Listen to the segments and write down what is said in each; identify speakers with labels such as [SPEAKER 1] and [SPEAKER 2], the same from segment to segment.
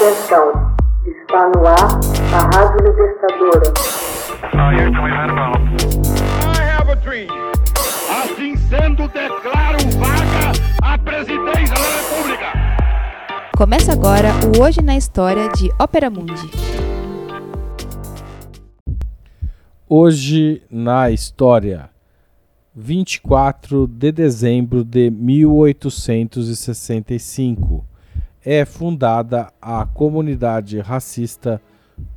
[SPEAKER 1] Atenção, está no ar a Rádio Libertadora.
[SPEAKER 2] Assim sendo, declaro vaga a presidência da República.
[SPEAKER 3] Começa agora o Hoje na História de Ópera Mundi.
[SPEAKER 4] Hoje na História, 24 de dezembro de 1865 é fundada a comunidade racista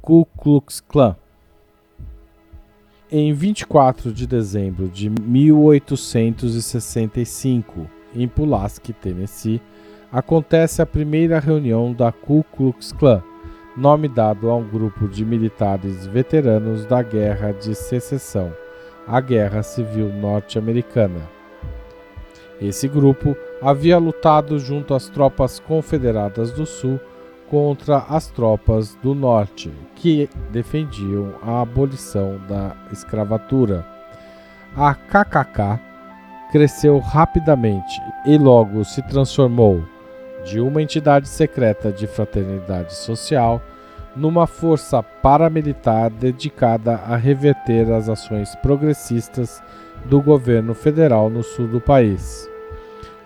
[SPEAKER 4] Ku Klux Klan. Em 24 de dezembro de 1865, em Pulaski, Tennessee, acontece a primeira reunião da Ku Klux Klan, nome dado a um grupo de militares veteranos da Guerra de Secessão, a Guerra Civil Norte-Americana. Esse grupo havia lutado junto às tropas confederadas do Sul contra as tropas do Norte, que defendiam a abolição da escravatura. A KKK cresceu rapidamente e logo se transformou de uma entidade secreta de fraternidade social numa força paramilitar dedicada a reverter as ações progressistas do governo federal no sul do país.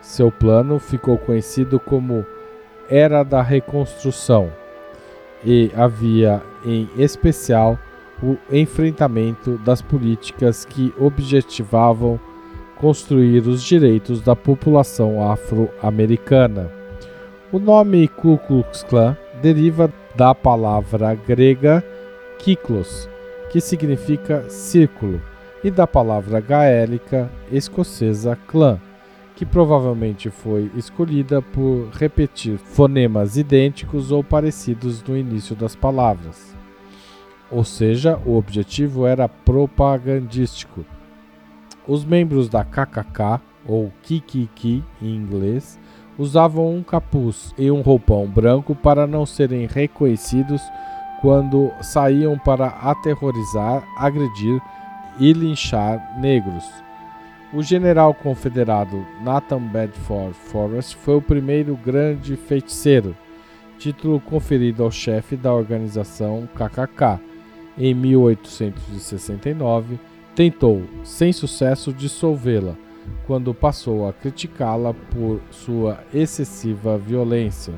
[SPEAKER 4] Seu plano ficou conhecido como Era da Reconstrução e havia, em especial, o enfrentamento das políticas que objetivavam construir os direitos da população afro-americana. O nome Ku Klux Klan deriva da palavra grega kiklos, que significa círculo, e da palavra gaélica escocesa clã, que provavelmente foi escolhida por repetir fonemas idênticos ou parecidos no início das palavras. Ou seja, o objetivo era propagandístico. Os membros da KKK, ou Kikiki em inglês, usavam um capuz e um roupão branco para não serem reconhecidos quando saíam para aterrorizar, agredir e linchar negros. O general confederado Nathan Bedford Forrest foi o primeiro grande feiticeiro, título conferido ao chefe da organização KKK. Em 1869, tentou, sem sucesso, dissolvê-la, quando passou a criticá-la por sua excessiva violência.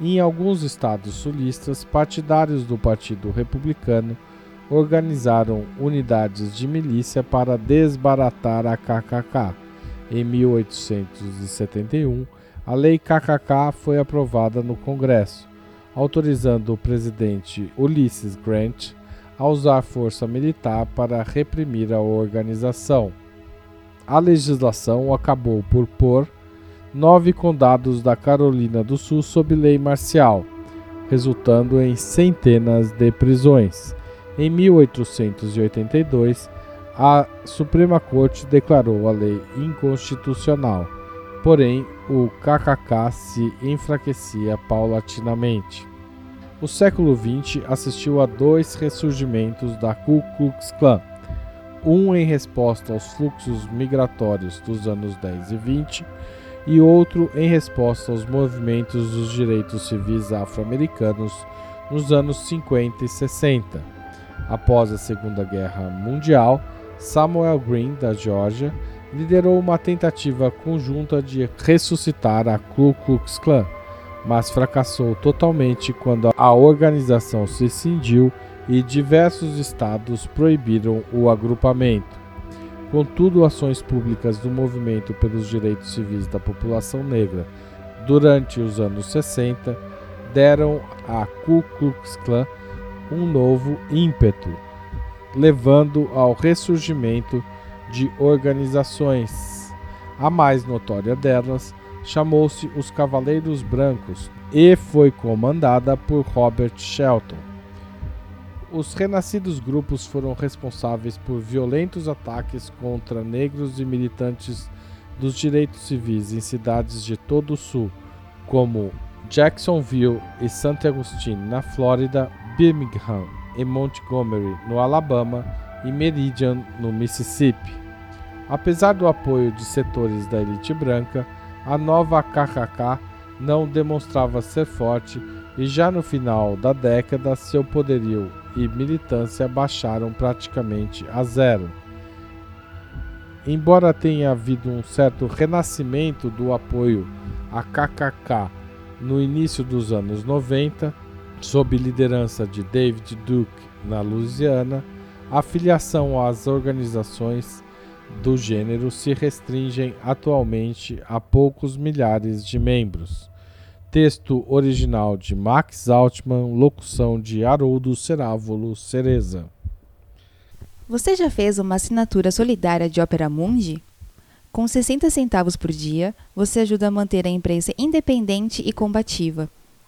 [SPEAKER 4] Em alguns estados sulistas, partidários do Partido Republicano organizaram unidades de milícia para desbaratar a KKK. Em 1871, a Lei KKK foi aprovada no Congresso, autorizando o presidente Ulysses Grant a usar força militar para reprimir a organização. A legislação acabou por pôr nove condados da Carolina do Sul sob lei marcial, resultando em centenas de prisões. Em 1882, a Suprema Corte declarou a lei inconstitucional, porém o KKK se enfraquecia paulatinamente. O século XX assistiu a dois ressurgimentos da Ku Klux Klan, um em resposta aos fluxos migratórios dos anos 10 e 20 e outro em resposta aos movimentos dos direitos civis afro-americanos nos anos 50 e 60. Após a Segunda Guerra Mundial, Samuel Green, da Geórgia, liderou uma tentativa conjunta de ressuscitar a Ku Klux Klan, mas fracassou totalmente quando a organização se cindiu e diversos estados proibiram o agrupamento. Contudo, ações públicas do movimento pelos direitos civis da população negra durante os anos 60 deram à Ku Klux Klan um novo ímpeto, levando ao ressurgimento de organizações. A mais notória delas chamou-se os Cavaleiros Brancos e foi comandada por Robert Shelton. Os renascidos grupos foram responsáveis por violentos ataques contra negros e militantes dos direitos civis em cidades de todo o sul, como Jacksonville e Santo Agostinho, na Flórida, Birmingham, em Montgomery, no Alabama, e Meridian, no Mississippi. Apesar do apoio de setores da elite branca, a nova KKK não demonstrava ser forte e já no final da década seu poderio e militância baixaram praticamente a zero. Embora tenha havido um certo renascimento do apoio à KKK no início dos anos 90, sob liderança de David Duke na Louisiana, a filiação às organizações do gênero se restringem atualmente a poucos milhares de membros. Texto original de Max Altman, locução de Haroldo Cerávulo Cereza.
[SPEAKER 3] Você já fez uma assinatura solidária de Opera Mundi? Com 60 centavos por dia, você ajuda a manter a imprensa independente e combativa.